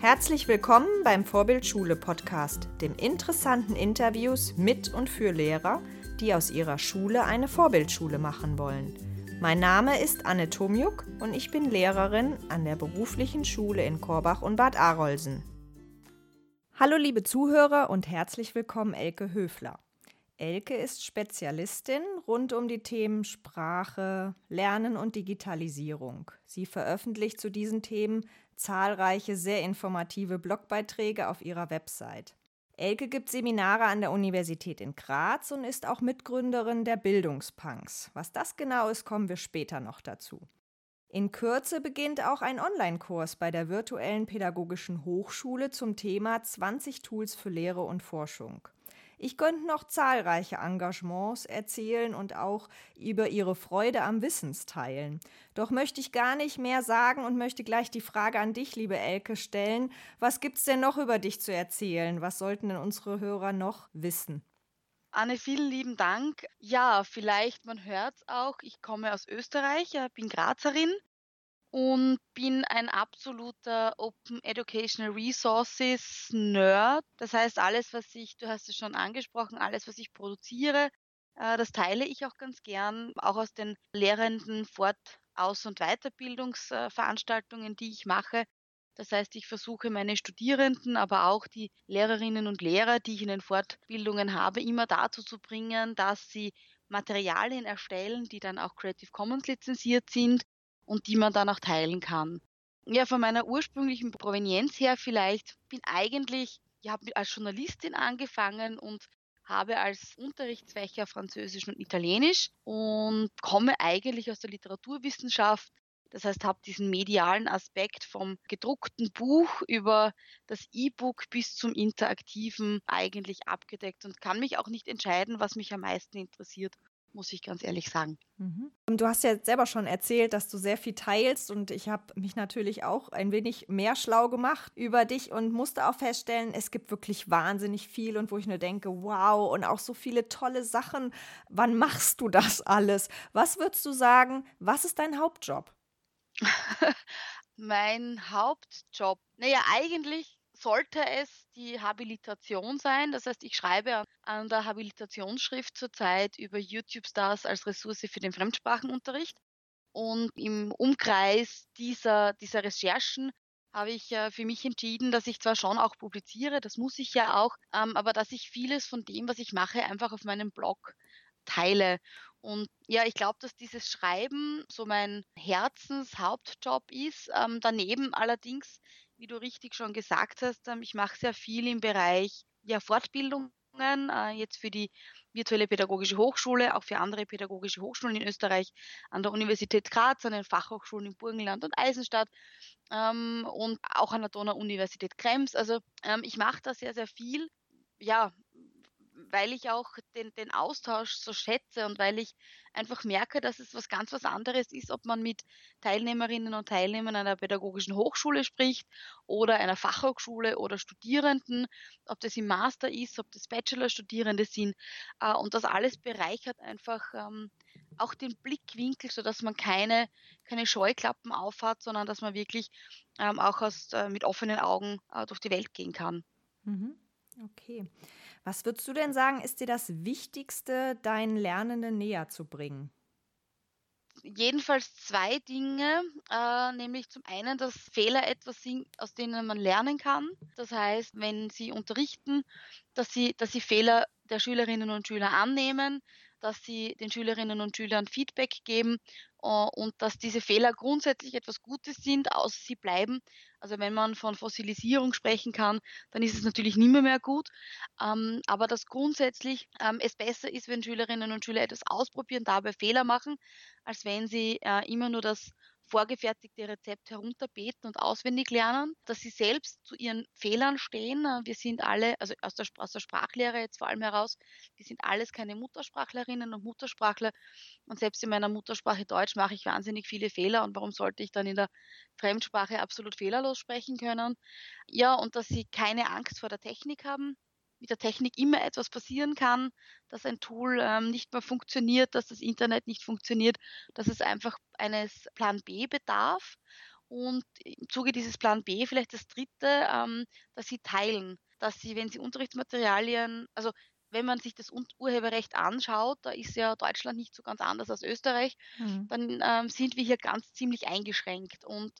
Herzlich willkommen beim Vorbildschule Podcast, dem interessanten Interviews mit und für Lehrer, die aus ihrer Schule eine Vorbildschule machen wollen. Mein Name ist Anne Tomjuk und ich bin Lehrerin an der beruflichen Schule in Korbach und Bad Arolsen. Hallo liebe Zuhörer und herzlich willkommen Elke Höfler. Elke ist Spezialistin rund um die Themen Sprache, Lernen und Digitalisierung. Sie veröffentlicht zu diesen Themen zahlreiche sehr informative Blogbeiträge auf ihrer Website. Elke gibt Seminare an der Universität in Graz und ist auch Mitgründerin der Bildungspunks. Was das genau ist, kommen wir später noch dazu. In Kürze beginnt auch ein Online-Kurs bei der virtuellen pädagogischen Hochschule zum Thema 20 Tools für Lehre und Forschung. Ich könnte noch zahlreiche Engagements erzählen und auch über ihre Freude am Wissensteilen. Doch möchte ich gar nicht mehr sagen und möchte gleich die Frage an dich, liebe Elke, stellen. Was gibt's denn noch über dich zu erzählen? Was sollten denn unsere Hörer noch wissen? Anne, vielen lieben Dank. Ja, vielleicht, man hört es auch, ich komme aus Österreich, bin Grazerin und bin ein absoluter Open Educational Resources Nerd. Das heißt, alles, was ich, du hast es schon angesprochen, alles, was ich produziere, äh, das teile ich auch ganz gern, auch aus den lehrenden Fort-, Aus- und Weiterbildungsveranstaltungen, die ich mache. Das heißt, ich versuche meine Studierenden, aber auch die Lehrerinnen und Lehrer, die ich in den Fortbildungen habe, immer dazu zu bringen, dass sie Materialien erstellen, die dann auch Creative Commons lizenziert sind und die man dann auch teilen kann. Ja, von meiner ursprünglichen Provenienz her vielleicht bin eigentlich, ich habe als Journalistin angefangen und habe als Unterrichtsfächer Französisch und Italienisch und komme eigentlich aus der Literaturwissenschaft. Das heißt, habe diesen medialen Aspekt vom gedruckten Buch über das E-Book bis zum interaktiven eigentlich abgedeckt und kann mich auch nicht entscheiden, was mich am meisten interessiert muss ich ganz ehrlich sagen. Mhm. Du hast ja selber schon erzählt, dass du sehr viel teilst und ich habe mich natürlich auch ein wenig mehr schlau gemacht über dich und musste auch feststellen, es gibt wirklich wahnsinnig viel und wo ich nur denke, wow, und auch so viele tolle Sachen. Wann machst du das alles? Was würdest du sagen, was ist dein Hauptjob? mein Hauptjob, naja, eigentlich sollte es die Habilitation sein. Das heißt, ich schreibe an der Habilitationsschrift zurzeit über YouTube-Stars als Ressource für den Fremdsprachenunterricht. Und im Umkreis dieser, dieser Recherchen habe ich äh, für mich entschieden, dass ich zwar schon auch publiziere, das muss ich ja auch, ähm, aber dass ich vieles von dem, was ich mache, einfach auf meinem Blog teile. Und ja, ich glaube, dass dieses Schreiben so mein Herzenshauptjob ist. Ähm, daneben allerdings wie du richtig schon gesagt hast, ähm, ich mache sehr viel im Bereich ja, Fortbildungen, äh, jetzt für die virtuelle pädagogische Hochschule, auch für andere pädagogische Hochschulen in Österreich, an der Universität Graz, an den Fachhochschulen in Burgenland und Eisenstadt ähm, und auch an der Donau-Universität Krems. Also ähm, ich mache da sehr, sehr viel. Ja, weil ich auch den, den Austausch so schätze und weil ich einfach merke, dass es was ganz was anderes ist, ob man mit Teilnehmerinnen und Teilnehmern einer pädagogischen Hochschule spricht oder einer Fachhochschule oder Studierenden, ob das im Master ist, ob das Bachelorstudierende sind. Äh, und das alles bereichert einfach ähm, auch den Blickwinkel, sodass man keine, keine Scheuklappen aufhat, sondern dass man wirklich ähm, auch aus, äh, mit offenen Augen äh, durch die Welt gehen kann. Mhm. Okay. Was würdest du denn sagen, ist dir das Wichtigste, deinen Lernenden näher zu bringen? Jedenfalls zwei Dinge, äh, nämlich zum einen, dass Fehler etwas sind, aus denen man lernen kann. Das heißt, wenn sie unterrichten, dass sie, dass sie Fehler der Schülerinnen und Schüler annehmen, dass sie den Schülerinnen und Schülern Feedback geben äh, und dass diese Fehler grundsätzlich etwas Gutes sind, außer sie bleiben. Also wenn man von Fossilisierung sprechen kann, dann ist es natürlich nimmer mehr gut. Ähm, aber dass grundsätzlich ähm, es besser ist, wenn Schülerinnen und Schüler etwas ausprobieren, dabei Fehler machen, als wenn sie äh, immer nur das vorgefertigte Rezept herunterbeten und auswendig lernen, dass sie selbst zu ihren Fehlern stehen. Äh, wir sind alle, also aus der, aus der Sprachlehre jetzt vor allem heraus, wir sind alles keine Muttersprachlerinnen und Muttersprachler. Und selbst in meiner Muttersprache Deutsch mache ich wahnsinnig viele Fehler. Und warum sollte ich dann in der Fremdsprache absolut fehlerlos sprechen können? Ja, und dass sie keine Angst vor der Technik haben, mit der Technik immer etwas passieren kann, dass ein Tool ähm, nicht mehr funktioniert, dass das Internet nicht funktioniert, dass es einfach eines Plan B bedarf Und im Zuge dieses Plan B vielleicht das dritte, ähm, dass sie teilen, dass sie, wenn sie Unterrichtsmaterialien, also wenn man sich das Urheberrecht anschaut, da ist ja Deutschland nicht so ganz anders als Österreich, mhm. dann ähm, sind wir hier ganz ziemlich eingeschränkt. Und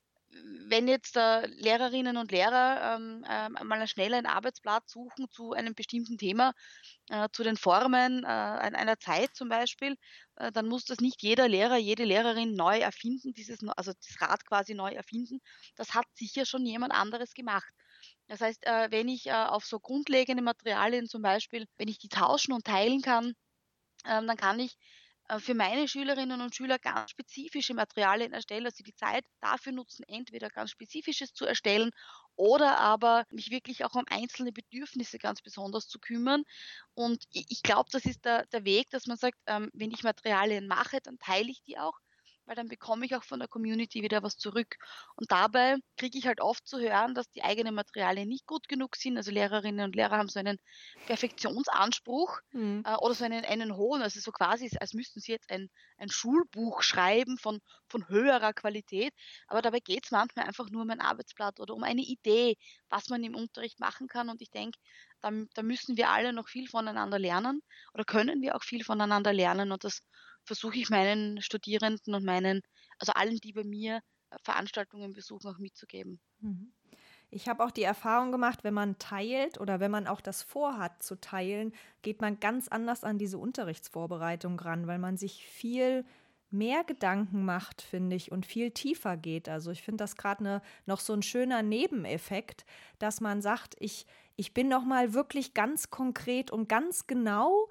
wenn jetzt äh, Lehrerinnen und Lehrer ähm, äh, mal schnell einen Arbeitsplatz suchen zu einem bestimmten Thema, äh, zu den Formen äh, einer Zeit zum Beispiel, äh, dann muss das nicht jeder Lehrer, jede Lehrerin neu erfinden, dieses, also das Rad quasi neu erfinden. Das hat sicher schon jemand anderes gemacht. Das heißt, äh, wenn ich auf so grundlegende Materialien zum Beispiel, wenn ich die tauschen und teilen kann, ähm, dann kann ich für meine Schülerinnen und Schüler ganz spezifische Materialien erstellen, dass sie die Zeit dafür nutzen, entweder ganz spezifisches zu erstellen oder aber mich wirklich auch um einzelne Bedürfnisse ganz besonders zu kümmern. Und ich glaube, das ist der, der Weg, dass man sagt, ähm, wenn ich Materialien mache, dann teile ich die auch weil dann bekomme ich auch von der Community wieder was zurück. Und dabei kriege ich halt oft zu hören, dass die eigenen Materialien nicht gut genug sind. Also Lehrerinnen und Lehrer haben so einen Perfektionsanspruch mhm. äh, oder so einen, einen hohen, also so quasi, als müssten sie jetzt ein, ein Schulbuch schreiben von, von höherer Qualität. Aber dabei geht es manchmal einfach nur um ein Arbeitsblatt oder um eine Idee, was man im Unterricht machen kann. Und ich denke, da, da müssen wir alle noch viel voneinander lernen oder können wir auch viel voneinander lernen. Und das versuche ich meinen Studierenden und meinen, also allen, die bei mir äh, Veranstaltungen besuchen, auch mitzugeben. Mhm. Ich habe auch die Erfahrung gemacht, wenn man teilt oder wenn man auch das vorhat zu teilen, geht man ganz anders an diese Unterrichtsvorbereitung ran, weil man sich viel mehr Gedanken macht, finde ich, und viel tiefer geht. Also ich finde das gerade ne, noch so ein schöner Nebeneffekt, dass man sagt, ich, ich bin noch mal wirklich ganz konkret und ganz genau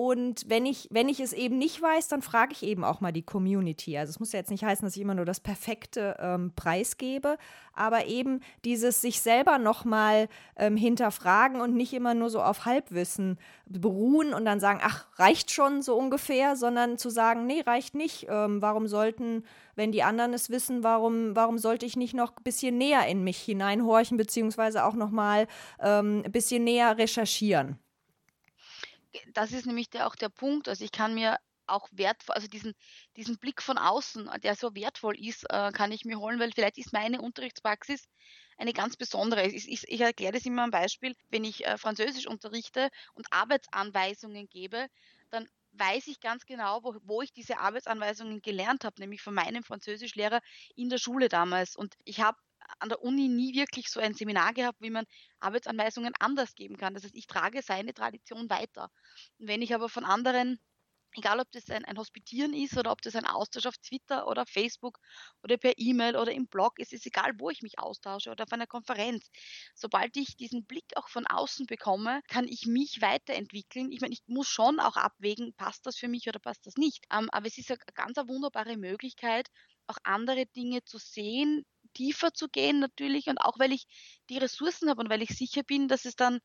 und wenn ich, wenn ich es eben nicht weiß, dann frage ich eben auch mal die Community. Also es muss ja jetzt nicht heißen, dass ich immer nur das perfekte ähm, Preis gebe, aber eben dieses sich selber nochmal ähm, hinterfragen und nicht immer nur so auf Halbwissen beruhen und dann sagen, ach, reicht schon so ungefähr, sondern zu sagen, nee, reicht nicht. Ähm, warum sollten, wenn die anderen es wissen, warum, warum sollte ich nicht noch ein bisschen näher in mich hineinhorchen, beziehungsweise auch nochmal ähm, ein bisschen näher recherchieren? Das ist nämlich der, auch der Punkt. Also ich kann mir auch wertvoll, also diesen, diesen Blick von außen, der so wertvoll ist, äh, kann ich mir holen, weil vielleicht ist meine Unterrichtspraxis eine ganz besondere. Ich, ich, ich erkläre das immer am Beispiel, wenn ich äh, Französisch unterrichte und Arbeitsanweisungen gebe, dann weiß ich ganz genau, wo, wo ich diese Arbeitsanweisungen gelernt habe, nämlich von meinem Französischlehrer in der Schule damals. Und ich habe an der Uni nie wirklich so ein Seminar gehabt, wie man Arbeitsanweisungen anders geben kann. Das heißt, ich trage seine Tradition weiter. Und wenn ich aber von anderen egal ob das ein, ein, Hospitieren ist oder ob das ein Austausch auf Twitter oder Facebook oder per E-Mail oder im Blog, es ist egal, wo ich mich austausche oder auf einer Konferenz. Sobald ich diesen Blick auch von außen bekomme, kann ich mich weiterentwickeln. Ich meine, ich muss schon auch abwägen, passt das für mich oder passt das nicht. Ähm, aber es ist eine ganz wunderbare Möglichkeit, auch andere Dinge zu sehen, tiefer zu gehen natürlich und auch weil ich die Ressourcen habe und weil ich sicher bin, dass es dann,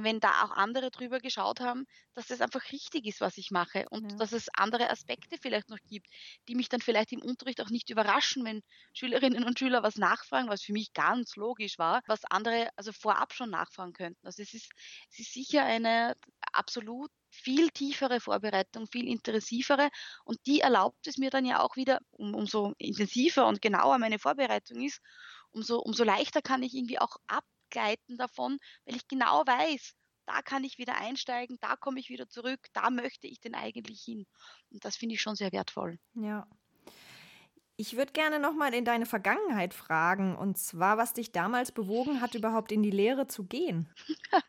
wenn da auch andere drüber geschaut haben, dass es einfach richtig ist, was ich mache und ja. dass es andere Aspekte vielleicht noch gibt, die mich dann vielleicht im Unterricht auch nicht überraschen, wenn Schülerinnen und Schüler was nachfragen, was für mich ganz logisch war, was andere also vorab schon nachfragen könnten. Also es ist, es ist sicher eine absolut viel tiefere Vorbereitung, viel intensivere und die erlaubt es mir dann ja auch wieder, um, umso intensiver und genauer meine Vorbereitung ist, umso, umso leichter kann ich irgendwie auch abgleiten davon, weil ich genau weiß, da kann ich wieder einsteigen, da komme ich wieder zurück, da möchte ich denn eigentlich hin. Und das finde ich schon sehr wertvoll. Ja. Ich würde gerne nochmal in deine Vergangenheit fragen, und zwar, was dich damals bewogen hat, überhaupt in die Lehre zu gehen.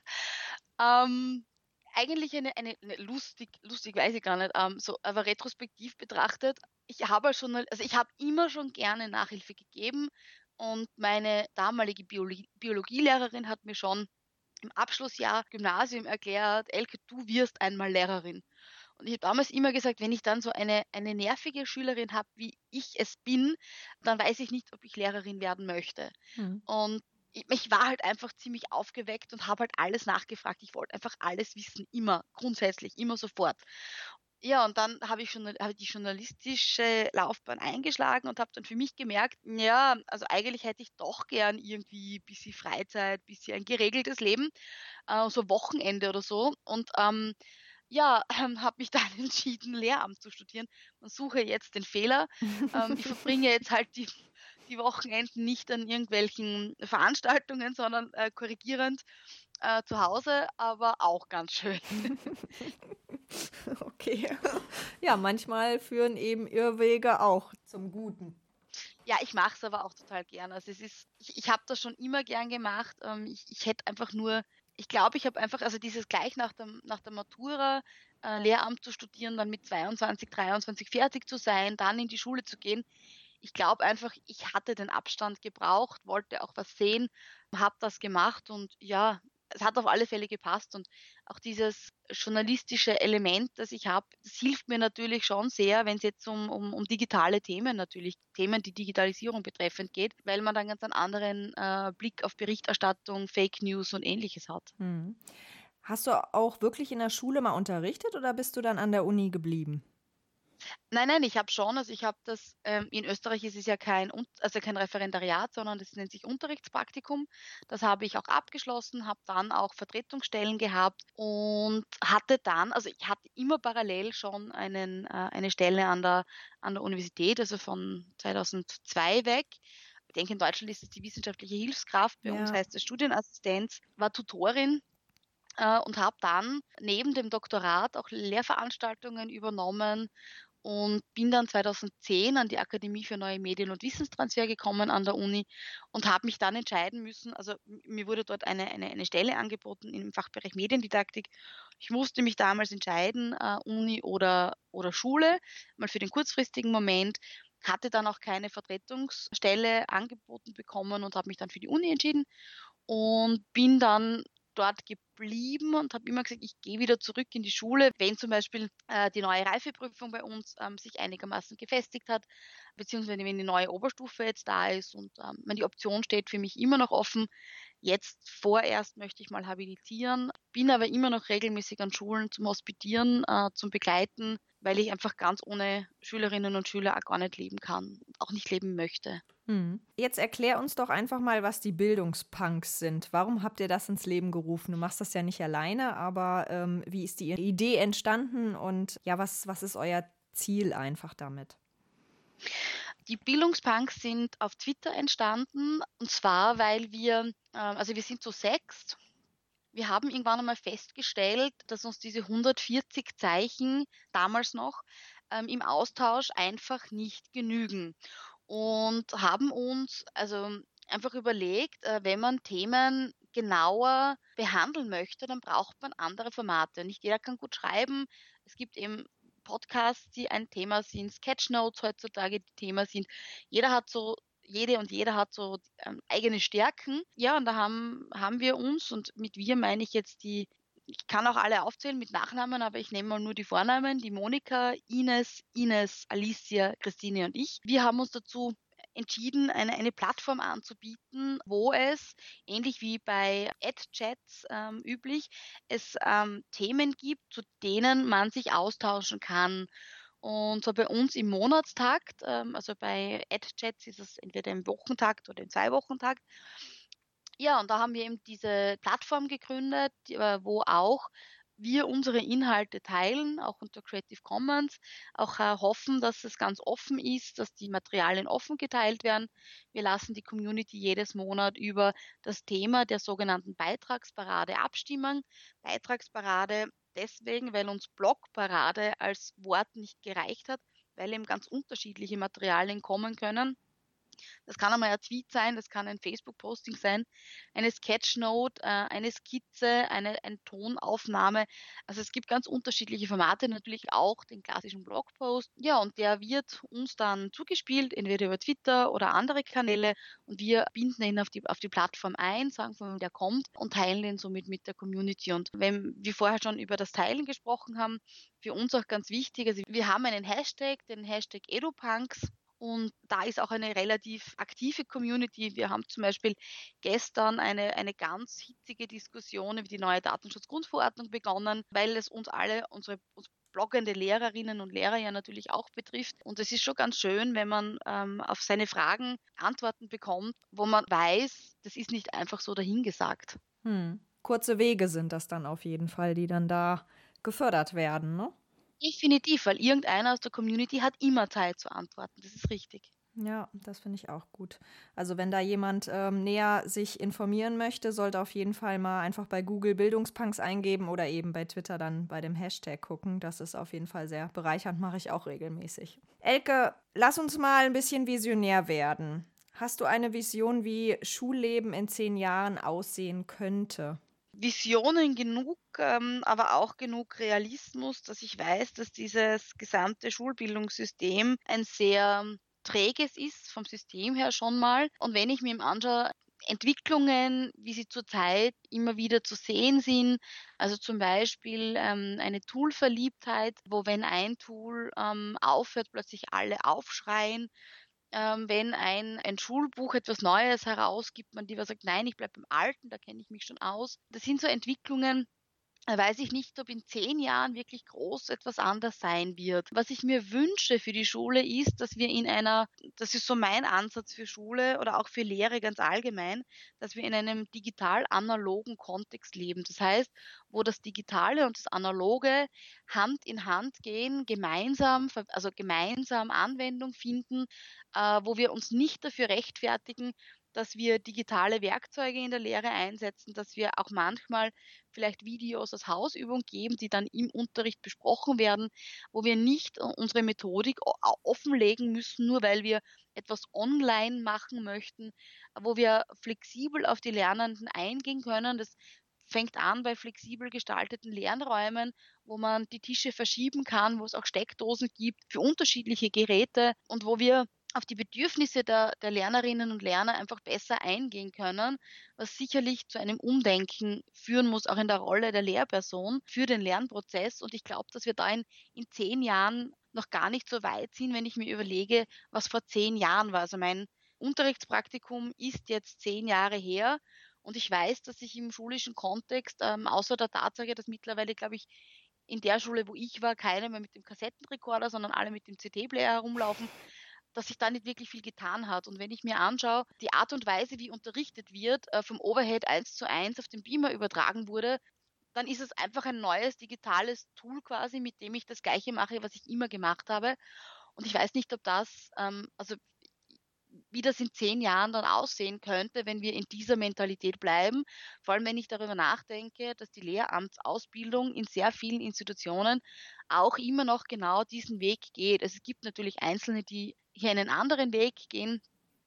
ähm, eigentlich eine, eine, eine, lustig, lustig weiß ich gar nicht, ähm, so, aber retrospektiv betrachtet, ich habe schon, also ich habe immer schon gerne Nachhilfe gegeben und meine damalige Biologie, Biologielehrerin hat mir schon im Abschlussjahr Gymnasium erklärt, Elke, du wirst einmal Lehrerin. Und ich habe damals immer gesagt, wenn ich dann so eine, eine nervige Schülerin habe, wie ich es bin, dann weiß ich nicht, ob ich Lehrerin werden möchte. Hm. Und ich war halt einfach ziemlich aufgeweckt und habe halt alles nachgefragt. Ich wollte einfach alles wissen, immer, grundsätzlich, immer sofort. Ja, und dann habe ich schon hab die journalistische Laufbahn eingeschlagen und habe dann für mich gemerkt, ja, also eigentlich hätte ich doch gern irgendwie ein bisschen Freizeit, ein bisschen ein geregeltes Leben, äh, so Wochenende oder so. Und ähm, ja, ähm, habe mich dann entschieden, Lehramt zu studieren und suche jetzt den Fehler. ähm, ich verbringe jetzt halt die die Wochenenden nicht an irgendwelchen Veranstaltungen, sondern äh, korrigierend äh, zu Hause, aber auch ganz schön. okay. Ja, manchmal führen eben Irrwege auch zum Guten. Ja, ich mache es aber auch total gern. Also es ist, ich, ich habe das schon immer gern gemacht. Ähm, ich, ich hätte einfach nur, ich glaube, ich habe einfach, also dieses gleich nach der, nach der Matura äh, Lehramt zu studieren, dann mit 22, 23 fertig zu sein, dann in die Schule zu gehen. Ich glaube einfach, ich hatte den Abstand gebraucht, wollte auch was sehen, habe das gemacht und ja, es hat auf alle Fälle gepasst und auch dieses journalistische Element, das ich habe, das hilft mir natürlich schon sehr, wenn es jetzt um, um, um, digitale Themen natürlich, Themen, die Digitalisierung betreffend geht, weil man dann ganz einen anderen äh, Blick auf Berichterstattung, Fake News und ähnliches hat. Hm. Hast du auch wirklich in der Schule mal unterrichtet oder bist du dann an der Uni geblieben? Nein, nein, ich habe schon, also ich habe das, ähm, in Österreich ist es ja kein, also kein Referendariat, sondern das nennt sich Unterrichtspraktikum. Das habe ich auch abgeschlossen, habe dann auch Vertretungsstellen gehabt und hatte dann, also ich hatte immer parallel schon einen, äh, eine Stelle an der, an der Universität, also von 2002 weg. Ich denke, in Deutschland ist es die wissenschaftliche Hilfskraft, bei ja. uns heißt es Studienassistenz, war Tutorin äh, und habe dann neben dem Doktorat auch Lehrveranstaltungen übernommen und bin dann 2010 an die Akademie für neue Medien und Wissenstransfer gekommen an der Uni und habe mich dann entscheiden müssen, also mir wurde dort eine, eine, eine Stelle angeboten im Fachbereich Mediendidaktik. Ich musste mich damals entscheiden, äh, Uni oder, oder Schule, mal für den kurzfristigen Moment, hatte dann auch keine Vertretungsstelle angeboten bekommen und habe mich dann für die Uni entschieden und bin dann dort geblieben und habe immer gesagt, ich gehe wieder zurück in die Schule, wenn zum Beispiel äh, die neue Reifeprüfung bei uns ähm, sich einigermaßen gefestigt hat, beziehungsweise wenn die neue Oberstufe jetzt da ist und ähm, die Option steht für mich immer noch offen. Jetzt vorerst möchte ich mal habilitieren, bin aber immer noch regelmäßig an Schulen zum Hospitieren, äh, zum Begleiten, weil ich einfach ganz ohne Schülerinnen und Schüler auch gar nicht leben kann, auch nicht leben möchte. Hm. Jetzt erklär uns doch einfach mal, was die Bildungspunks sind. Warum habt ihr das ins Leben gerufen? Du machst das ja nicht alleine, aber ähm, wie ist die Idee entstanden und ja, was, was ist euer Ziel einfach damit? Die Bildungspunks sind auf Twitter entstanden und zwar, weil wir, äh, also wir sind so sechs wir haben irgendwann einmal festgestellt, dass uns diese 140 Zeichen damals noch ähm, im Austausch einfach nicht genügen und haben uns also einfach überlegt, äh, wenn man Themen genauer behandeln möchte, dann braucht man andere Formate. Nicht jeder kann gut schreiben. Es gibt eben Podcasts, die ein Thema sind, Sketchnotes heutzutage, die Thema sind. Jeder hat so jede und jeder hat so ähm, eigene Stärken. Ja, und da haben, haben wir uns, und mit wir meine ich jetzt die, ich kann auch alle aufzählen mit Nachnamen, aber ich nehme mal nur die Vornamen, die Monika, Ines, Ines, Alicia, Christine und ich. Wir haben uns dazu entschieden, eine, eine Plattform anzubieten, wo es, ähnlich wie bei Ad-Chats ähm, üblich, es ähm, Themen gibt, zu denen man sich austauschen kann. Und so bei uns im Monatstakt, ähm, also bei AdChats ist es entweder im Wochentakt oder im Zwei-Wochentakt. Ja, und da haben wir eben diese Plattform gegründet, äh, wo auch wir unsere Inhalte teilen, auch unter Creative Commons, auch äh, hoffen, dass es ganz offen ist, dass die Materialien offen geteilt werden. Wir lassen die Community jedes Monat über das Thema der sogenannten Beitragsparade abstimmen. Beitragsparade deswegen, weil uns Blogparade als Wort nicht gereicht hat, weil eben ganz unterschiedliche Materialien kommen können. Das kann einmal ein Tweet sein, das kann ein Facebook-Posting sein, eine Sketchnote, äh, eine Skizze, eine, eine Tonaufnahme. Also es gibt ganz unterschiedliche Formate, natürlich auch den klassischen Blogpost. Ja, und der wird uns dann zugespielt, entweder über Twitter oder andere Kanäle und wir binden ihn auf die, auf die Plattform ein, sagen von wem der kommt und teilen den somit mit der Community. Und wenn wir vorher schon über das Teilen gesprochen haben, für uns auch ganz wichtig, also wir haben einen Hashtag, den Hashtag EduPunks und da ist auch eine relativ aktive Community. Wir haben zum Beispiel gestern eine, eine ganz hitzige Diskussion über die neue Datenschutzgrundverordnung begonnen, weil es uns alle, unsere uns bloggende Lehrerinnen und Lehrer ja natürlich auch betrifft. Und es ist schon ganz schön, wenn man ähm, auf seine Fragen Antworten bekommt, wo man weiß, das ist nicht einfach so dahingesagt. Hm. Kurze Wege sind das dann auf jeden Fall, die dann da gefördert werden, ne? Definitiv, weil irgendeiner aus der Community hat immer Zeit zu antworten. Das ist richtig. Ja, das finde ich auch gut. Also wenn da jemand ähm, näher sich informieren möchte, sollte auf jeden Fall mal einfach bei Google Bildungspunks eingeben oder eben bei Twitter dann bei dem Hashtag gucken. Das ist auf jeden Fall sehr bereichernd, mache ich auch regelmäßig. Elke, lass uns mal ein bisschen visionär werden. Hast du eine Vision, wie Schulleben in zehn Jahren aussehen könnte? Visionen genug, ähm, aber auch genug Realismus, dass ich weiß, dass dieses gesamte Schulbildungssystem ein sehr träges ist, vom System her schon mal. Und wenn ich mir anschaue, Entwicklungen, wie sie zurzeit immer wieder zu sehen sind. Also zum Beispiel ähm, eine Toolverliebtheit, wo wenn ein Tool ähm, aufhört, plötzlich alle aufschreien. Ähm, wenn ein, ein Schulbuch etwas Neues herausgibt, man lieber sagt, nein, ich bleibe beim Alten, da kenne ich mich schon aus. Das sind so Entwicklungen, weiß ich nicht, ob in zehn Jahren wirklich groß etwas anders sein wird. Was ich mir wünsche für die Schule ist, dass wir in einer, das ist so mein Ansatz für Schule oder auch für Lehre ganz allgemein, dass wir in einem digital-analogen Kontext leben. Das heißt, wo das Digitale und das Analoge Hand in Hand gehen, gemeinsam, also gemeinsam Anwendung finden, äh, wo wir uns nicht dafür rechtfertigen, dass wir digitale Werkzeuge in der Lehre einsetzen, dass wir auch manchmal vielleicht Videos als Hausübung geben, die dann im Unterricht besprochen werden, wo wir nicht äh, unsere Methodik offenlegen müssen, nur weil wir etwas online machen möchten, wo wir flexibel auf die Lernenden eingehen können. Das fängt an bei flexibel gestalteten Lernräumen, wo man die Tische verschieben kann, wo es auch Steckdosen gibt für unterschiedliche Geräte und wo wir auf die Bedürfnisse der, der Lernerinnen und Lerner einfach besser eingehen können, was sicherlich zu einem Umdenken führen muss, auch in der Rolle der Lehrperson für den Lernprozess. Und ich glaube, dass wir da in, in zehn Jahren noch gar nicht so weit sind, wenn ich mir überlege, was vor zehn Jahren war. Also mein Unterrichtspraktikum ist jetzt zehn Jahre her und ich weiß, dass ich im schulischen Kontext, ähm, außer der Tatsache, dass mittlerweile, glaube ich, in der Schule, wo ich war, keine mehr mit dem Kassettenrekorder, sondern alle mit dem CD-Player herumlaufen, dass sich da nicht wirklich viel getan hat. Und wenn ich mir anschaue, die Art und Weise, wie unterrichtet wird, äh, vom Overhead 1 zu 1 auf den Beamer übertragen wurde, dann ist es einfach ein neues digitales Tool quasi, mit dem ich das Gleiche mache, was ich immer gemacht habe. Und ich weiß nicht, ob das, ähm, also wie das in zehn Jahren dann aussehen könnte, wenn wir in dieser Mentalität bleiben. Vor allem, wenn ich darüber nachdenke, dass die Lehramtsausbildung in sehr vielen Institutionen auch immer noch genau diesen Weg geht. Also es gibt natürlich Einzelne, die hier einen anderen Weg gehen,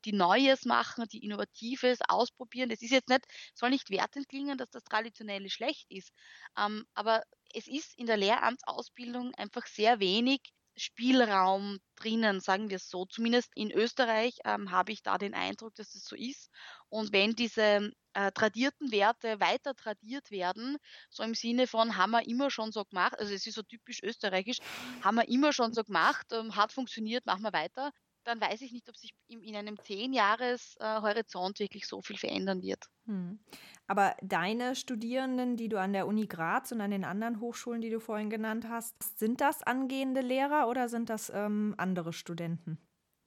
die Neues machen, die Innovatives ausprobieren. Das ist jetzt nicht, soll nicht wertend klingen, dass das Traditionelle schlecht ist. Ähm, aber es ist in der Lehramtsausbildung einfach sehr wenig Spielraum drinnen, sagen wir es so. Zumindest in Österreich ähm, habe ich da den Eindruck, dass es so ist. Und wenn diese äh, tradierten Werte weiter tradiert werden, so im Sinne von, haben wir immer schon so gemacht, also es ist so typisch österreichisch, haben wir immer schon so gemacht, ähm, hat funktioniert, machen wir weiter, dann weiß ich nicht, ob sich in, in einem Zehn-Jahres-Horizont äh, wirklich so viel verändern wird. Hm. Aber deine Studierenden, die du an der Uni Graz und an den anderen Hochschulen, die du vorhin genannt hast, sind das angehende Lehrer oder sind das ähm, andere Studenten?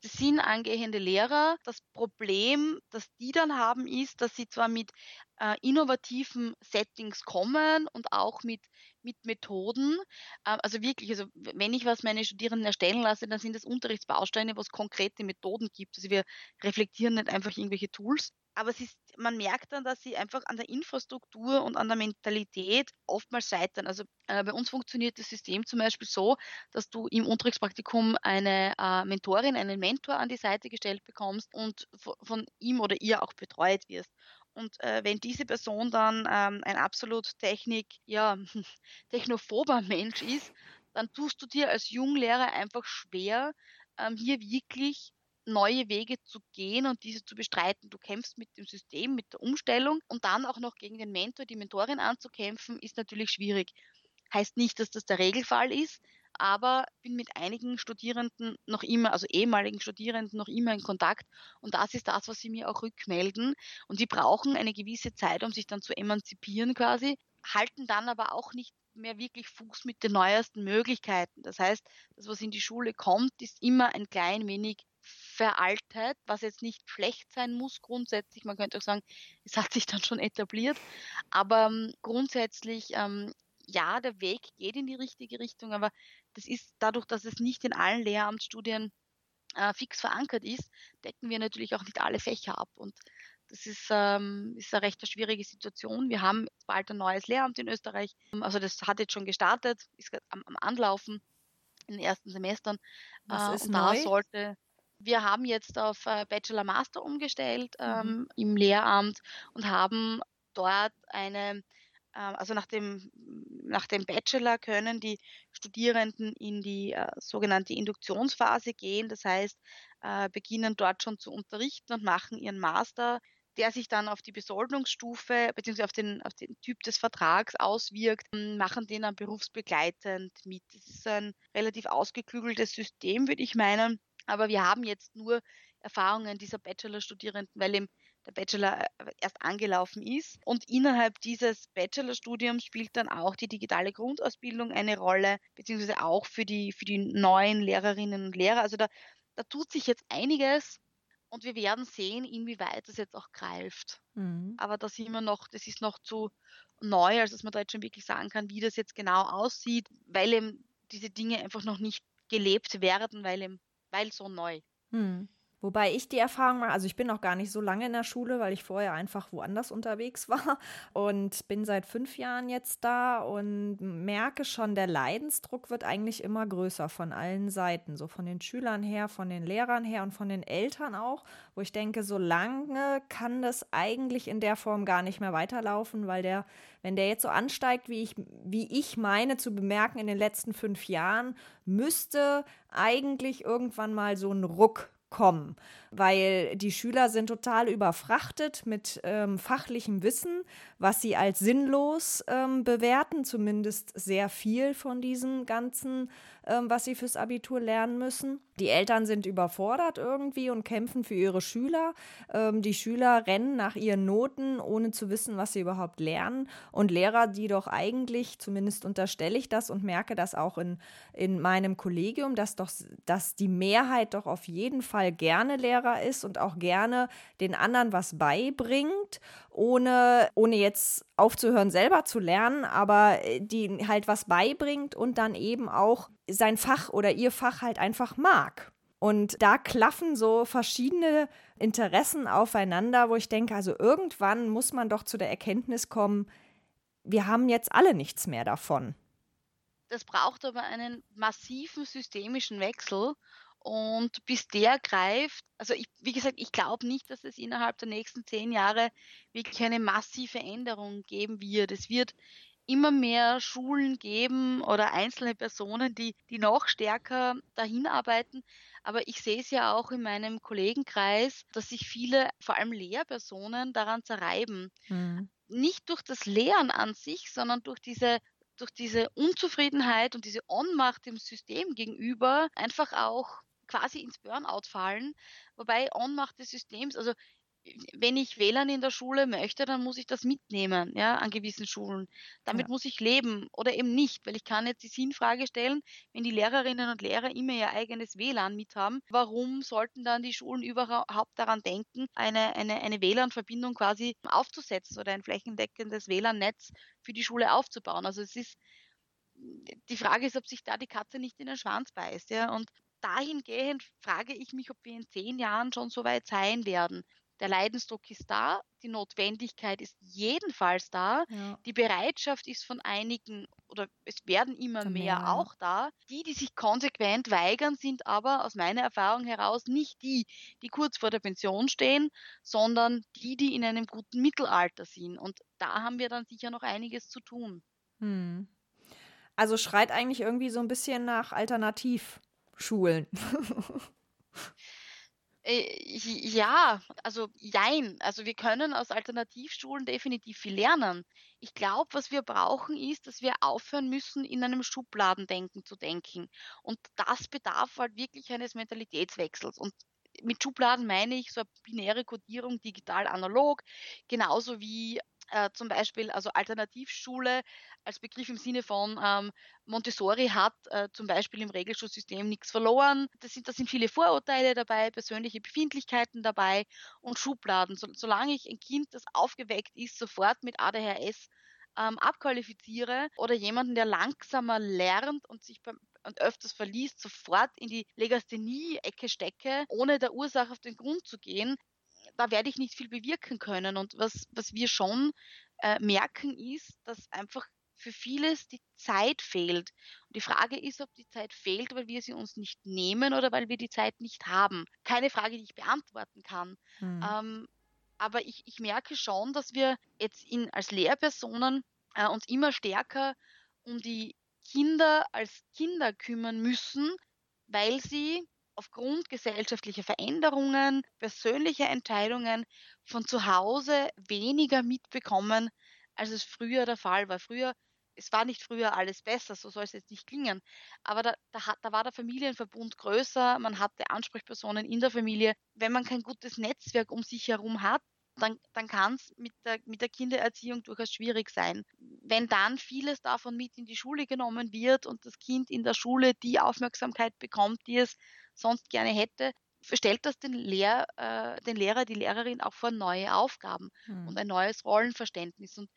Das sind angehende Lehrer. Das Problem, das die dann haben, ist, dass sie zwar mit äh, innovativen Settings kommen und auch mit, mit Methoden. Äh, also wirklich, also wenn ich was meine Studierenden erstellen lasse, dann sind das Unterrichtsbausteine, wo es konkrete Methoden gibt. Also wir reflektieren nicht einfach irgendwelche Tools, aber es ist, man merkt dann, dass sie einfach an der Infrastruktur und an der Mentalität oftmals scheitern. Also äh, bei uns funktioniert das System zum Beispiel so, dass du im Unterrichtspraktikum eine äh, Mentorin, einen Mentor an die Seite gestellt bekommst und von ihm oder ihr auch betreut wirst. Und äh, wenn diese Person dann ähm, ein absolut Technik, ja, technophober Mensch ist, dann tust du dir als Junglehrer einfach schwer, ähm, hier wirklich neue Wege zu gehen und diese zu bestreiten. Du kämpfst mit dem System, mit der Umstellung und dann auch noch gegen den Mentor, die Mentorin anzukämpfen, ist natürlich schwierig. Heißt nicht, dass das der Regelfall ist, aber bin mit einigen Studierenden noch immer, also ehemaligen Studierenden noch immer in Kontakt und das ist das, was sie mir auch rückmelden und sie brauchen eine gewisse Zeit, um sich dann zu emanzipieren quasi, halten dann aber auch nicht mehr wirklich Fuß mit den neuesten Möglichkeiten. Das heißt, das, was in die Schule kommt, ist immer ein klein wenig veraltet, was jetzt nicht schlecht sein muss grundsätzlich. Man könnte auch sagen, es hat sich dann schon etabliert. Aber ähm, grundsätzlich, ähm, ja, der Weg geht in die richtige Richtung, aber das ist dadurch, dass es nicht in allen Lehramtsstudien äh, fix verankert ist, decken wir natürlich auch nicht alle Fächer ab. Und das ist, ähm, ist eine recht schwierige Situation. Wir haben bald ein neues Lehramt in Österreich. Also das hat jetzt schon gestartet, ist am, am Anlaufen in den ersten Semestern. Was äh, ist und neu? da sollte wir haben jetzt auf äh, Bachelor Master umgestellt Mhm. ähm, im Lehramt und haben dort eine, also nach dem, nach dem Bachelor können die Studierenden in die äh, sogenannte Induktionsphase gehen. Das heißt, äh, beginnen dort schon zu unterrichten und machen ihren Master, der sich dann auf die Besoldungsstufe bzw. Auf den, auf den Typ des Vertrags auswirkt, m, machen den dann berufsbegleitend mit. Das ist ein relativ ausgeklügeltes System, würde ich meinen. Aber wir haben jetzt nur Erfahrungen dieser Bachelorstudierenden, weil eben der Bachelor äh, erst angelaufen ist. Und innerhalb dieses Bachelorstudiums spielt dann auch die digitale Grundausbildung eine Rolle, beziehungsweise auch für die, für die neuen Lehrerinnen und Lehrer. Also da, da tut sich jetzt einiges und wir werden sehen, inwieweit das jetzt auch greift. Mhm. Aber da sind wir noch, das ist noch zu neu, als dass man da jetzt schon wirklich sagen kann, wie das jetzt genau aussieht, weil eben diese Dinge einfach noch nicht gelebt werden, weil eben, weil so neu. Hm. Wobei ich die Erfahrung mache, also ich bin noch gar nicht so lange in der Schule, weil ich vorher einfach woanders unterwegs war und bin seit fünf Jahren jetzt da und merke schon, der Leidensdruck wird eigentlich immer größer von allen Seiten, so von den Schülern her, von den Lehrern her und von den Eltern auch, wo ich denke, so lange kann das eigentlich in der Form gar nicht mehr weiterlaufen, weil der, wenn der jetzt so ansteigt, wie ich, wie ich meine zu bemerken in den letzten fünf Jahren, müsste eigentlich irgendwann mal so ein Ruck kommen, weil die Schüler sind total überfrachtet mit ähm, fachlichem Wissen, was sie als sinnlos ähm, bewerten, zumindest sehr viel von diesem ganzen, ähm, was sie fürs Abitur lernen müssen. Die Eltern sind überfordert irgendwie und kämpfen für ihre Schüler. Ähm, die Schüler rennen nach ihren Noten, ohne zu wissen, was sie überhaupt lernen. Und Lehrer, die doch eigentlich, zumindest unterstelle ich das und merke das auch in, in meinem Kollegium, dass doch, dass die Mehrheit doch auf jeden Fall gerne Lehrer ist und auch gerne den anderen was beibringt, ohne, ohne jetzt aufzuhören, selber zu lernen, aber äh, die halt was beibringt und dann eben auch sein Fach oder ihr Fach halt einfach mag. Und da klaffen so verschiedene Interessen aufeinander, wo ich denke, also irgendwann muss man doch zu der Erkenntnis kommen, wir haben jetzt alle nichts mehr davon. Das braucht aber einen massiven systemischen Wechsel. Und bis der greift, also ich, wie gesagt, ich glaube nicht, dass es innerhalb der nächsten zehn Jahre wirklich eine massive Änderung geben wird. Es wird immer mehr Schulen geben oder einzelne Personen, die, die noch stärker dahin arbeiten. Aber ich sehe es ja auch in meinem Kollegenkreis, dass sich viele, vor allem Lehrpersonen, daran zerreiben. Hm. Nicht durch das Lehren an sich, sondern durch diese durch diese Unzufriedenheit und diese Ohnmacht dem System gegenüber einfach auch quasi ins Burnout fallen. Wobei Ohnmacht des Systems, also wenn ich WLAN in der Schule möchte, dann muss ich das mitnehmen, ja, an gewissen Schulen. Damit Ja. muss ich leben oder eben nicht, weil ich kann jetzt die Sinnfrage stellen, wenn die Lehrerinnen und Lehrer immer ihr eigenes WLAN mithaben, warum sollten dann die Schulen überhaupt daran denken, eine, eine, eine WLAN-Verbindung quasi aufzusetzen oder ein flächendeckendes WLAN-Netz für die Schule aufzubauen? Also es ist, die Frage ist, ob sich da die Katze nicht in den Schwanz beißt, ja, und dahingehend frage ich mich, ob wir in zehn Jahren schon so weit sein werden. Der Leidensdruck ist da, die Notwendigkeit ist jedenfalls da, Ja. die Bereitschaft ist von einigen oder es werden immer Für mehr, auch da. Die, die sich konsequent weigern, sind aber aus meiner Erfahrung heraus nicht die, die kurz vor der Pension stehen, sondern die, die in einem guten Mittelalter sind. Und da haben wir dann sicher noch einiges zu tun. Hm. Also schreit eigentlich irgendwie so ein bisschen nach Alternativschulen. Äh, Ja, also jein. Also wir können aus Alternativschulen definitiv viel lernen. Ich glaube, was wir brauchen, ist, dass wir aufhören müssen, in einem Schubladendenken zu denken. Und das bedarf halt wirklich eines Mentalitätswechsels. Und mit Schubladen meine ich so eine binäre Kodierung digital-analog, genauso wie äh, zum Beispiel also Alternativschule als Begriff im Sinne von ähm, Montessori hat äh, zum Beispiel im Regelschulsystem nichts verloren. Das sind, da sind viele Vorurteile dabei, persönliche Befindlichkeiten dabei und Schubladen. So, solange ich ein Kind, das aufgeweckt ist, sofort mit ADHS ähm, abqualifiziere oder jemanden, der langsamer lernt und sich beim, und öfters verliest, sofort in die Legasthenie-Ecke stecke, ohne der Ursache auf den Grund zu gehen, da werde ich nicht viel bewirken können. Und was, was wir schon äh, merken, ist, dass einfach für vieles die Zeit fehlt. Und die Frage ist, ob die Zeit fehlt, weil wir sie uns nicht nehmen oder weil wir die Zeit nicht haben. Keine Frage, die ich beantworten kann. Mhm. Ähm, aber ich, ich merke schon, dass wir jetzt in, als Lehrpersonen äh, uns immer stärker um die Kinder als Kinder kümmern müssen, weil sie aufgrund gesellschaftlicher Veränderungen, persönlicher Entscheidungen von zu Hause weniger mitbekommen, als es früher der Fall war. Früher, es war nicht früher alles besser, so soll es jetzt nicht klingen, aber da, da, da war der Familienverbund größer, man hatte Ansprechpersonen in der Familie. Wenn man kein gutes Netzwerk um sich herum hat, dann, dann kann es mit der, mit der Kindererziehung durchaus schwierig sein. Wenn dann vieles davon mit in die Schule genommen wird und das Kind in der Schule die Aufmerksamkeit bekommt, die es sonst gerne hätte, stellt das den, Lehr, äh, den Lehrer, die Lehrerin auch vor neue Aufgaben mhm. und ein neues Rollenverständnis. Und,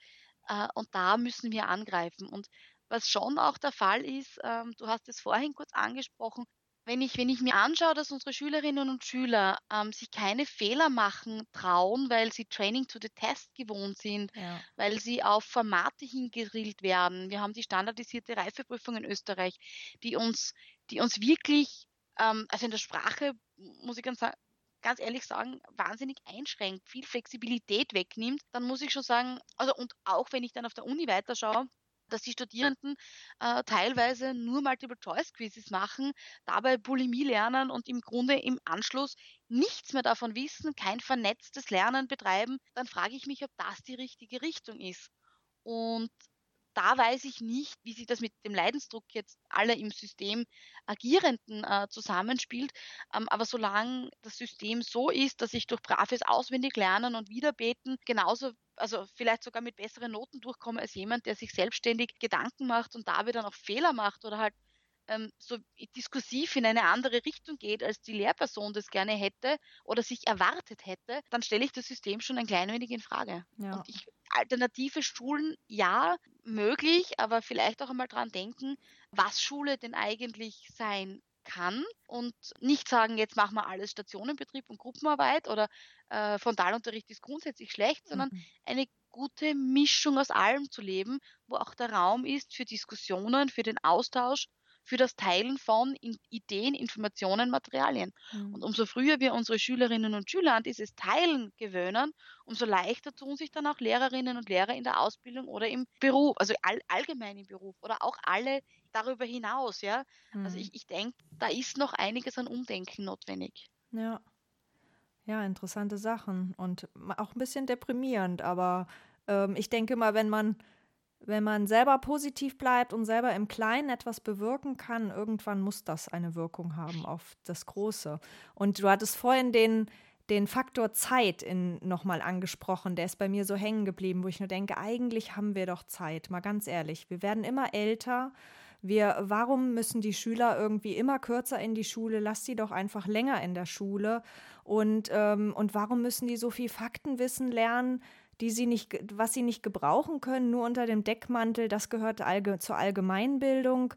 äh, und da müssen wir angreifen. Und was schon auch der Fall ist, ähm, du hast es vorhin kurz angesprochen, wenn ich, wenn ich mir anschaue, dass unsere Schülerinnen und Schüler ähm, sich keine Fehler machen trauen, weil sie Training to the Test gewohnt sind, ja. weil sie auf Formate hingedrillt werden. Wir haben die standardisierte Reifeprüfung in Österreich, die uns, die uns wirklich ähm, also in der Sprache, muss ich ganz, ganz ehrlich sagen, wahnsinnig einschränkt, viel Flexibilität wegnimmt, dann muss ich schon sagen, also und auch wenn ich dann auf der Uni weiterschaue, dass die Studierenden äh, teilweise nur Multiple-Choice-Quizzes machen, dabei Bulimie lernen und im Grunde im Anschluss nichts mehr davon wissen, kein vernetztes Lernen betreiben, dann frage ich mich, ob das die richtige Richtung ist. Und da weiß ich nicht, wie sich das mit dem Leidensdruck jetzt alle im System Agierenden äh, zusammenspielt. Ähm, aber solange das System so ist, dass ich durch braves Auswendiglernen und Wiederbeten genauso, also vielleicht sogar mit besseren Noten durchkomme als jemand, der sich selbstständig Gedanken macht und dabei dann auch Fehler macht oder halt ähm, so diskursiv in eine andere Richtung geht, als die Lehrperson das gerne hätte oder sich erwartet hätte, dann stelle ich das System schon ein klein wenig in Frage. Ja. Und ich, alternative Schulen, ja, möglich, aber vielleicht auch einmal dran denken, was Schule denn eigentlich sein kann und nicht sagen, jetzt machen wir alles Stationenbetrieb und Gruppenarbeit oder äh, Frontalunterricht ist grundsätzlich schlecht, sondern mhm. eine gute Mischung aus allem zu leben, wo auch der Raum ist für Diskussionen, für den Austausch für das Teilen von Ideen, Informationen, Materialien. Mhm. Und umso früher wir unsere Schülerinnen und Schüler an dieses Teilen gewöhnen, umso leichter tun sich dann auch Lehrerinnen und Lehrer in der Ausbildung oder im Beruf, also all, allgemein im Beruf oder auch alle darüber hinaus. Ja? Also mhm. Also ich, ich denke, da ist noch einiges an Umdenken notwendig. Ja. Ja, interessante Sachen und auch ein bisschen deprimierend, aber ähm, ich denke mal, wenn man wenn man selber positiv bleibt und selber im Kleinen etwas bewirken kann, irgendwann muss das eine Wirkung haben auf das Große. Und du hattest vorhin den, den Faktor Zeit nochmal angesprochen, der ist bei mir so hängen geblieben, wo ich nur denke, eigentlich haben wir doch Zeit, mal ganz ehrlich. Wir werden immer älter. Wir, warum müssen die Schüler irgendwie immer kürzer in die Schule? Lass sie doch einfach länger in der Schule. Und, ähm, und warum müssen die so viel Faktenwissen lernen? Die sie nicht, was sie nicht gebrauchen können, nur unter dem Deckmantel, das gehört allge zur Allgemeinbildung.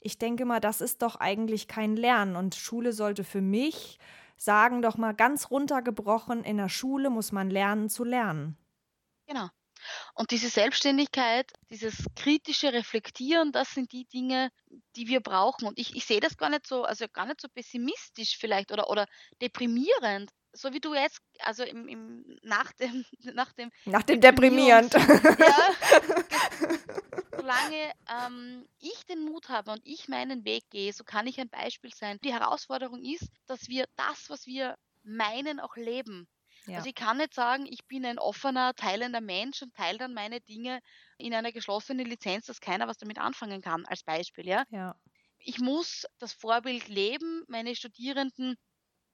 Ich denke mal, das ist doch eigentlich kein Lernen und Schule sollte für mich sagen doch mal ganz runtergebrochen, in der Schule muss man lernen zu lernen. Genau. Und diese Selbstständigkeit, dieses kritische Reflektieren, das sind die Dinge, die wir brauchen. Und ich, ich sehe das gar nicht so, also gar nicht so pessimistisch vielleicht oder, oder deprimierend, so wie du jetzt, also im, im, nach dem, nach dem, nach dem deprimierend. Ja, solange ähm, ich den Mut habe und ich meinen Weg gehe, so kann ich ein Beispiel sein. Die Herausforderung ist, dass wir das, was wir meinen, auch leben. Ja. Also ich kann nicht sagen, ich bin ein offener, teilender Mensch und teile dann meine Dinge in einer geschlossenen Lizenz, dass keiner was damit anfangen kann, als Beispiel. Ja? ja. Ich muss das Vorbild leben. Meine Studierenden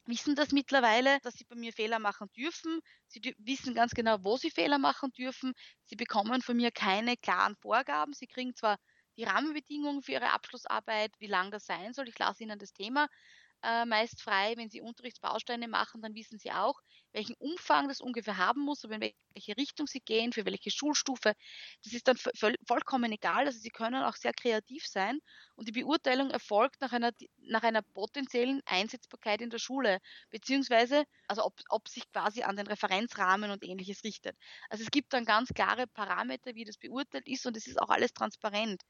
wissen das mittlerweile, dass sie bei mir Fehler machen dürfen. Sie wissen ganz genau, wo sie Fehler machen dürfen. Sie bekommen von mir keine klaren Vorgaben. Sie kriegen zwar die Rahmenbedingungen für ihre Abschlussarbeit, wie lang das sein soll. Ich lasse ihnen das Thema äh, meist frei. Wenn sie Unterrichtsbausteine machen, dann wissen sie auch, welchen Umfang das ungefähr haben muss, in welche Richtung sie gehen, für welche Schulstufe. Das ist dann vollkommen egal. Also sie können auch sehr kreativ sein und die Beurteilung erfolgt nach einer, nach einer potenziellen Einsetzbarkeit in der Schule, beziehungsweise also ob, ob sich quasi an den Referenzrahmen und ähnliches richtet. Also es gibt dann ganz klare Parameter, wie das beurteilt ist und es ist auch alles transparent.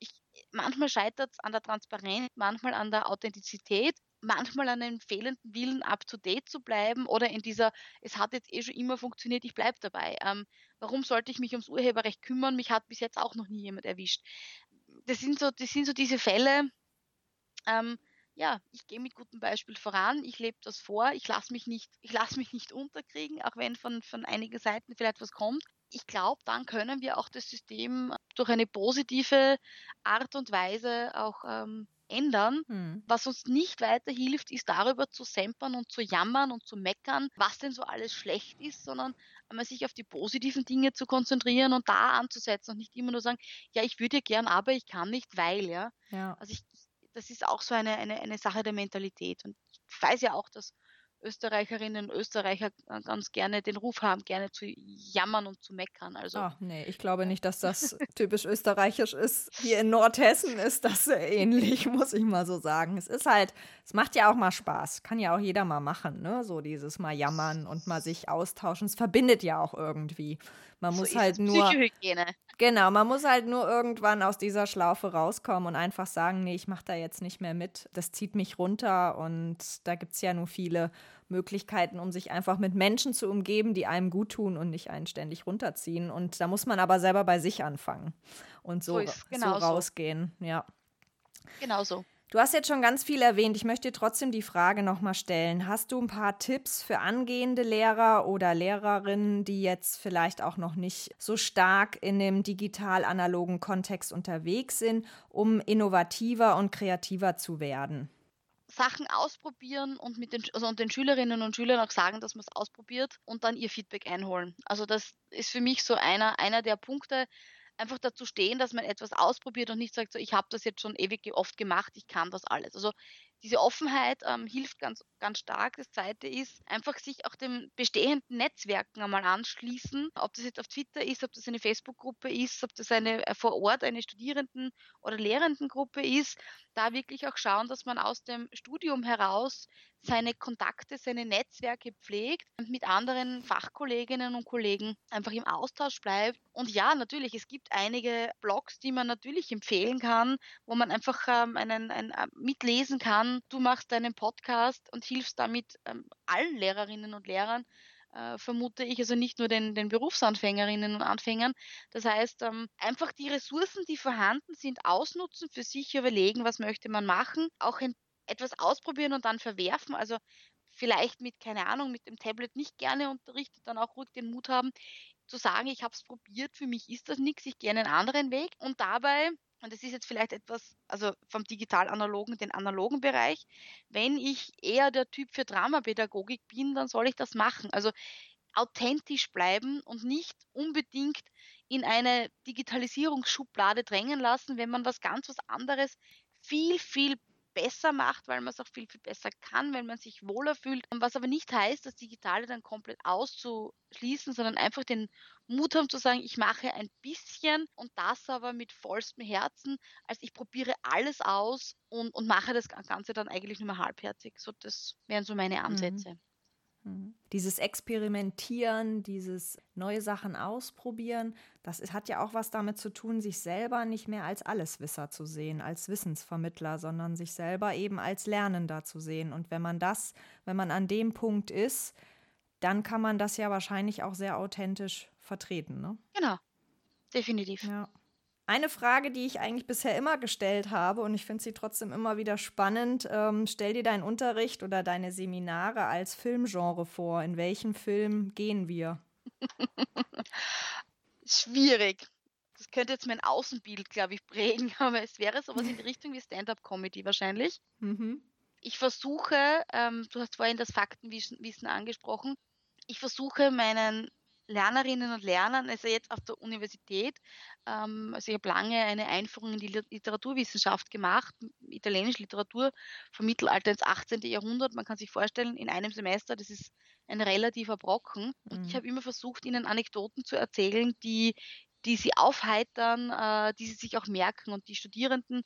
Ich, manchmal scheitert es an der Transparenz, manchmal an der Authentizität manchmal an einem fehlenden Willen up-to-date zu bleiben oder in dieser, es hat jetzt eh schon immer funktioniert, ich bleibe dabei. Ähm, warum sollte ich mich ums Urheberrecht kümmern? Mich hat bis jetzt auch noch nie jemand erwischt. Das sind so, das sind so diese Fälle, ähm, ja, ich gehe mit gutem Beispiel voran, ich lebe das vor, ich lasse mich nicht, mich nicht unterkriegen, auch wenn von, von einigen Seiten vielleicht was kommt. Ich glaube, dann können wir auch das System durch eine positive Art und Weise auch ähm, ändern. Hm. Was uns nicht weiterhilft, ist darüber zu sempern und zu jammern und zu meckern, was denn so alles schlecht ist, sondern einmal sich auf die positiven Dinge zu konzentrieren und da anzusetzen und nicht immer nur sagen, ja, ich würde gern, aber ich kann nicht, weil, ja. ja. Also ich, das ist auch so eine, eine, eine Sache der Mentalität. Und ich weiß ja auch, dass Österreicherinnen und Österreicher äh, ganz gerne den Ruf haben, gerne zu jammern und zu meckern. Also, Ach nee, ich glaube nicht, dass das typisch österreichisch ist. Hier in Nordhessen ist das ähnlich, muss ich mal so sagen. Es ist halt, es macht ja auch mal Spaß. Kann ja auch jeder mal machen, ne? So dieses mal jammern und mal sich austauschen. Es verbindet ja auch irgendwie. Man so muss halt nur. Psychohygiene. Genau, man muss halt nur irgendwann aus dieser Schlaufe rauskommen und einfach sagen, nee, ich mache da jetzt nicht mehr mit. Das zieht mich runter und da gibt es ja nur viele Möglichkeiten, um sich einfach mit Menschen zu umgeben, die einem gut tun und nicht einen ständig runterziehen. Und da muss man aber selber bei sich anfangen und so, so, genau so rausgehen. So. Ja. Genau so. Du hast jetzt schon ganz viel erwähnt. Ich möchte dir trotzdem die Frage nochmal stellen. Hast du ein paar Tipps für angehende Lehrer oder Lehrerinnen, die jetzt vielleicht auch noch nicht so stark in dem digital-analogen Kontext unterwegs sind, um innovativer und kreativer zu werden? Sachen ausprobieren und mit den, also und den Schülerinnen und Schülern auch sagen, dass man es ausprobiert und dann ihr Feedback einholen. Also das ist für mich so einer, einer der Punkte, einfach dazu stehen, dass man etwas ausprobiert und nicht sagt, so ich habe das jetzt schon ewig oft gemacht, ich kann das alles. Also diese Offenheit ähm, hilft ganz, ganz stark. Das zweite ist, einfach sich auch den bestehenden Netzwerken einmal anschließen. Ob das jetzt auf Twitter ist, ob das eine Facebook-Gruppe ist, ob das eine äh, vor Ort eine Studierenden- oder Lehrendengruppe ist, da wirklich auch schauen, dass man aus dem Studium heraus seine Kontakte, seine Netzwerke pflegt und mit anderen Fachkolleginnen und Kollegen einfach im Austausch bleibt. Und ja, natürlich, es gibt einige Blogs, die man natürlich empfehlen kann, wo man einfach ähm, einen, einen, äh, mitlesen kann, an, du machst deinen Podcast und hilfst damit ähm, allen Lehrerinnen und Lehrern, äh, vermute ich, also nicht nur den, den Berufsanfängerinnen und Anfängern. Das heißt, ähm, einfach die Ressourcen, die vorhanden sind, ausnutzen, für sich überlegen, was möchte man machen, auch ein, etwas ausprobieren und dann verwerfen. Also vielleicht mit, keine Ahnung, mit dem Tablet nicht gerne unterrichtet, dann auch ruhig den Mut haben, zu sagen, ich habe es probiert, für mich ist das nichts, ich gehe einen anderen Weg und dabei und das ist jetzt vielleicht etwas, also vom digital-analogen, den analogen Bereich. Wenn ich eher der Typ für Dramapädagogik bin, dann soll ich das machen. Also authentisch bleiben und nicht unbedingt in eine Digitalisierungsschublade drängen lassen, wenn man was ganz was anderes viel, viel besser macht, weil man es auch viel, viel besser kann, wenn man sich wohler fühlt. Was aber nicht heißt, das Digitale dann komplett auszuschließen, sondern einfach den Mut haben zu sagen, ich mache ein bisschen und das aber mit vollstem Herzen, als ich probiere alles aus und, und mache das Ganze dann eigentlich nur mal halbherzig. So, das wären so meine mhm. Ansätze. Mhm. Mhm. Dieses Experimentieren, dieses neue Sachen ausprobieren, das hat ja auch was damit zu tun, sich selber nicht mehr als Alleswisser zu sehen, als Wissensvermittler, sondern sich selber eben als Lernender zu sehen. Und wenn man das, wenn man an dem Punkt ist, dann kann man das ja wahrscheinlich auch sehr authentisch vertreten. Ne? Genau, definitiv. Ja. Eine Frage, die ich eigentlich bisher immer gestellt habe und ich finde sie trotzdem immer wieder spannend. Ähm, stell dir deinen Unterricht oder deine Seminare als Filmgenre vor. In welchem Film gehen wir? Schwierig. Das könnte jetzt mein Außenbild, glaube ich, prägen, aber es wäre sowas in die Richtung wie Stand-up-Comedy wahrscheinlich. Mhm. Ich versuche, ähm, du hast vorhin das Faktenwissen angesprochen, ich versuche meinen Lernerinnen und Lernern, also jetzt auf der Universität, ähm, also ich habe lange eine Einführung in die Literaturwissenschaft gemacht, italienische Literatur vom Mittelalter ins 18. Jahrhundert. Man kann sich vorstellen, in einem Semester, das ist ein relativer Brocken. Und ich mhm. habe immer versucht, ihnen Anekdoten zu erzählen, die die sie aufheitern, äh, die sie sich auch merken. Und die Studierenden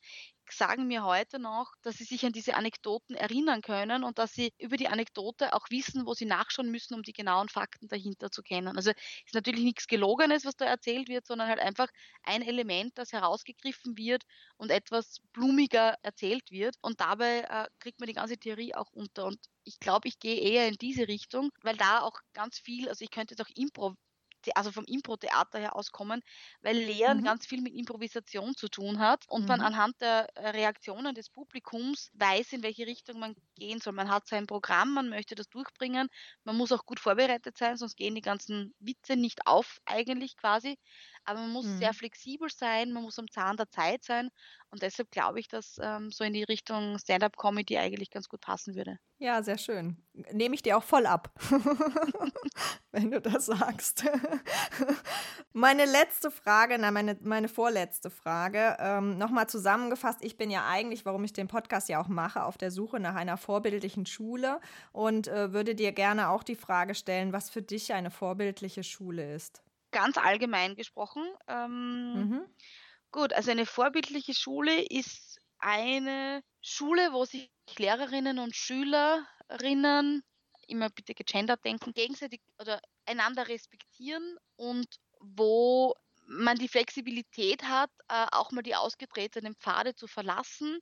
sagen mir heute noch, dass sie sich an diese Anekdoten erinnern können und dass sie über die Anekdote auch wissen, wo sie nachschauen müssen, um die genauen Fakten dahinter zu kennen. Also ist natürlich nichts Gelogenes, was da erzählt wird, sondern halt einfach ein Element, das herausgegriffen wird und etwas blumiger erzählt wird. Und dabei äh, kriegt man die ganze Theorie auch unter. Und ich glaube, ich gehe eher in diese Richtung, weil da auch ganz viel, also ich könnte jetzt auch Impro also vom Impro-Theater her auskommen, weil Lehren mhm. ganz viel mit Improvisation zu tun hat und mhm. man anhand der äh, Reaktionen des Publikums weiß, in welche Richtung man gehen soll. Man hat sein Programm, man möchte das durchbringen, man muss auch gut vorbereitet sein, sonst gehen die ganzen Witze nicht auf eigentlich quasi. Aber man muss mhm. sehr flexibel sein, man muss am Zahn der Zeit sein und deshalb glaube ich, dass ähm, so in die Richtung Stand-up-Comedy eigentlich ganz gut passen würde. Ja, sehr schön. Nehme ich dir auch voll ab, wenn du das sagst. meine letzte Frage, na, meine, meine vorletzte Frage, ähm, nochmal zusammengefasst. Ich bin ja eigentlich, warum ich den Podcast ja auch mache, auf der Suche nach einer vorbildlichen Schule und äh, würde dir gerne auch die Frage stellen, was für dich eine vorbildliche Schule ist ganz allgemein gesprochen. Ähm, mhm. Gut, also eine vorbildliche Schule ist eine Schule, wo sich Lehrerinnen und Schülerinnen immer bitte gegendert denken, gegenseitig oder einander respektieren und wo man die Flexibilität hat, äh, auch mal die ausgetretenen Pfade zu verlassen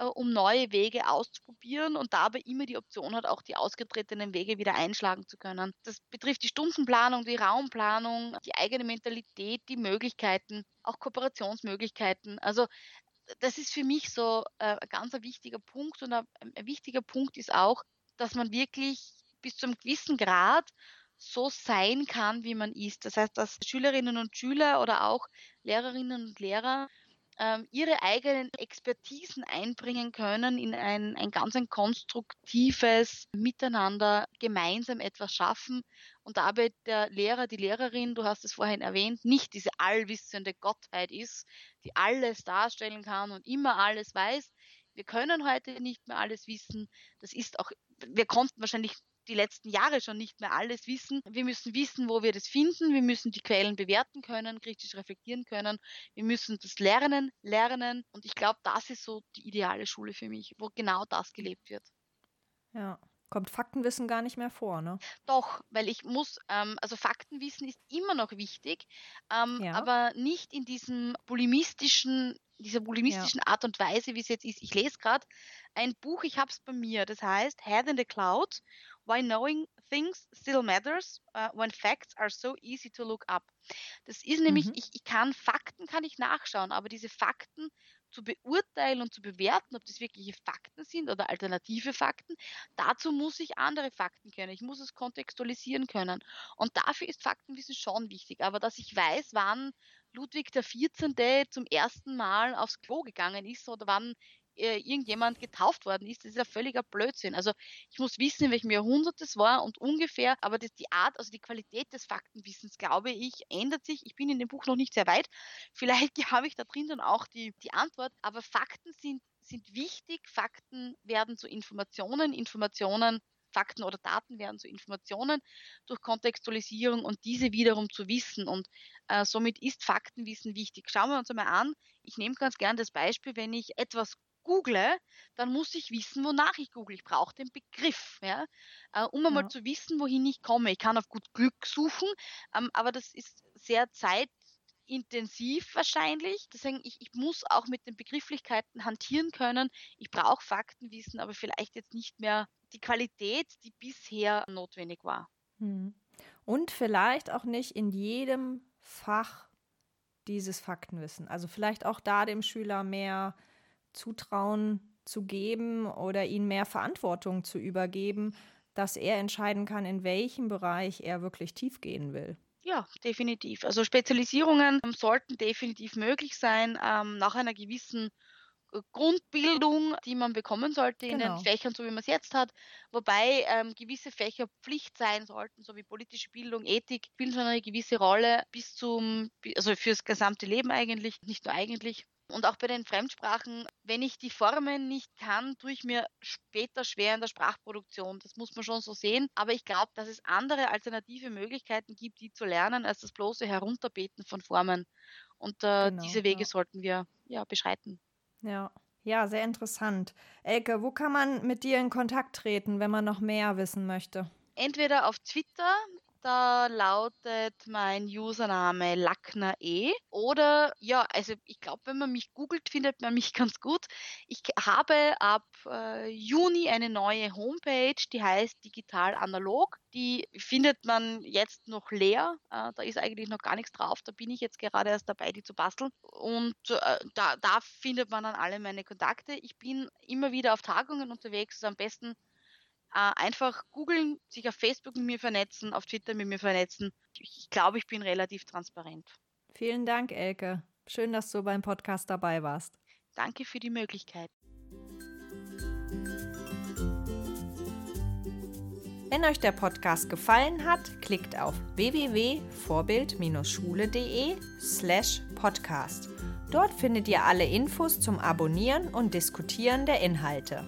äh, um neue Wege auszuprobieren und dabei immer die Option hat, auch die ausgetretenen Wege wieder einschlagen zu können. Das betrifft die Stundenplanung, die Raumplanung, die eigene Mentalität, die Möglichkeiten, auch Kooperationsmöglichkeiten. Also das ist für mich so äh, ein ganz wichtiger Punkt und ein, ein wichtiger Punkt ist auch, dass man wirklich bis zu einem gewissen Grad so sein kann, wie man ist. Das heißt, dass Schülerinnen und Schüler oder auch Lehrerinnen und Lehrer ähm, ihre eigenen Expertisen einbringen können in ein, ein ganz ein konstruktives Miteinander, gemeinsam etwas schaffen und dabei der Lehrer, die Lehrerin, du hast es vorhin erwähnt, nicht diese allwissende Gottheit ist, die alles darstellen kann und immer alles weiß. Wir können heute nicht mehr alles wissen. Das ist auch, wir konnten wahrscheinlich die letzten Jahre schon nicht mehr alles wissen. Wir müssen wissen, wo wir das finden. Wir müssen die Quellen bewerten können, kritisch reflektieren können. Wir müssen das lernen, lernen. Und ich glaube, das ist so die ideale Schule für mich, wo genau das gelebt wird. Ja. Kommt Faktenwissen gar nicht mehr vor, ne? Doch, weil ich muss, ähm, also Faktenwissen ist immer noch wichtig, ähm, ja. aber nicht in diesem bulimistischen dieser bulimistischen ja. Art und Weise, wie es jetzt ist. Ich lese gerade ein Buch, ich habe es bei mir, das heißt Head in the Cloud Why Knowing Things Still Matters uh, When Facts Are So Easy to Look Up. Das ist nämlich, mhm. ich, ich kann Fakten kann ich nachschauen, aber diese Fakten zu beurteilen und zu bewerten, ob das wirkliche Fakten sind oder alternative Fakten, dazu muss ich andere Fakten kennen. Ich muss es kontextualisieren können. Und dafür ist Faktenwissen schon wichtig. Aber dass ich weiß, wann Ludwig XIV. zum ersten Mal aufs Klo gegangen ist oder wann äh, irgendjemand getauft worden ist, das ist ja völliger Blödsinn. Also ich muss wissen, in welchem Jahrhundert das war und ungefähr, aber das, die Art, also die Qualität des Faktenwissens, glaube ich, ändert sich. Ich bin in dem Buch noch nicht sehr weit. Vielleicht habe ich da drin dann auch die, die Antwort, aber Fakten sind, sind wichtig. Fakten werden zu Informationen, Informationen Fakten oder Daten werden zu Informationen durch Kontextualisierung und diese wiederum zu wissen. Und äh, somit ist Faktenwissen wichtig. Schauen wir uns einmal an. Ich nehme ganz gern das Beispiel, wenn ich etwas google, dann muss ich wissen, wonach ich google. Ich brauche den Begriff, ja, äh, um einmal ja. zu wissen, wohin ich komme. Ich kann auf gut Glück suchen, ähm, aber das ist sehr zeitintensiv wahrscheinlich. Deswegen, ich, ich muss auch mit den Begrifflichkeiten hantieren können. Ich brauche Faktenwissen, aber vielleicht jetzt nicht mehr die Qualität, die bisher notwendig war. Hm. Und vielleicht auch nicht in jedem Fach dieses Faktenwissen. Also vielleicht auch da dem Schüler mehr Zutrauen zu geben oder ihm mehr Verantwortung zu übergeben, dass er entscheiden kann, in welchem Bereich er wirklich tief gehen will. Ja, definitiv. Also Spezialisierungen sollten definitiv möglich sein, ähm, nach einer gewissen Grundbildung, die man bekommen sollte Genau. in den Fächern, so wie man es jetzt hat. Wobei ähm, gewisse Fächer Pflicht sein sollten, so wie politische Bildung, Ethik, spielen schon eine gewisse Rolle bis zum, also fürs gesamte Leben eigentlich, nicht nur eigentlich. Und auch bei den Fremdsprachen, wenn ich die Formen nicht kann, tue ich mir später schwer in der Sprachproduktion. Das muss man schon so sehen. Aber ich glaube, dass es andere alternative Möglichkeiten gibt, die zu lernen, als das bloße Herunterbeten von Formen. Und äh, Genau, diese Wege ja. sollten wir ja beschreiten. Ja. Ja, sehr interessant. Elke, wo kann man mit dir in Kontakt treten, wenn man noch mehr wissen möchte? Entweder auf Twitter, da lautet mein Username lackner.e oder ja, also ich glaube, wenn man mich googelt, findet man mich ganz gut. Ich habe ab äh, Juni eine neue Homepage, die heißt Digital Analog. Die findet man jetzt noch leer. Äh, da ist eigentlich noch gar nichts drauf. Da bin ich jetzt gerade erst dabei, die zu basteln. Und äh, da, da findet man dann alle meine Kontakte. Ich bin immer wieder auf Tagungen unterwegs. Also am besten äh, einfach googeln, sich auf Facebook mit mir vernetzen, auf Twitter mit mir vernetzen. Ich, ich glaube, ich bin relativ transparent. Vielen Dank, Elke. Schön, dass du beim Podcast dabei warst. Danke für die Möglichkeit. Wenn euch der Podcast gefallen hat, klickt auf www.vorbild-schule.de slash podcast. Dort findet ihr alle Infos zum Abonnieren und Diskutieren der Inhalte.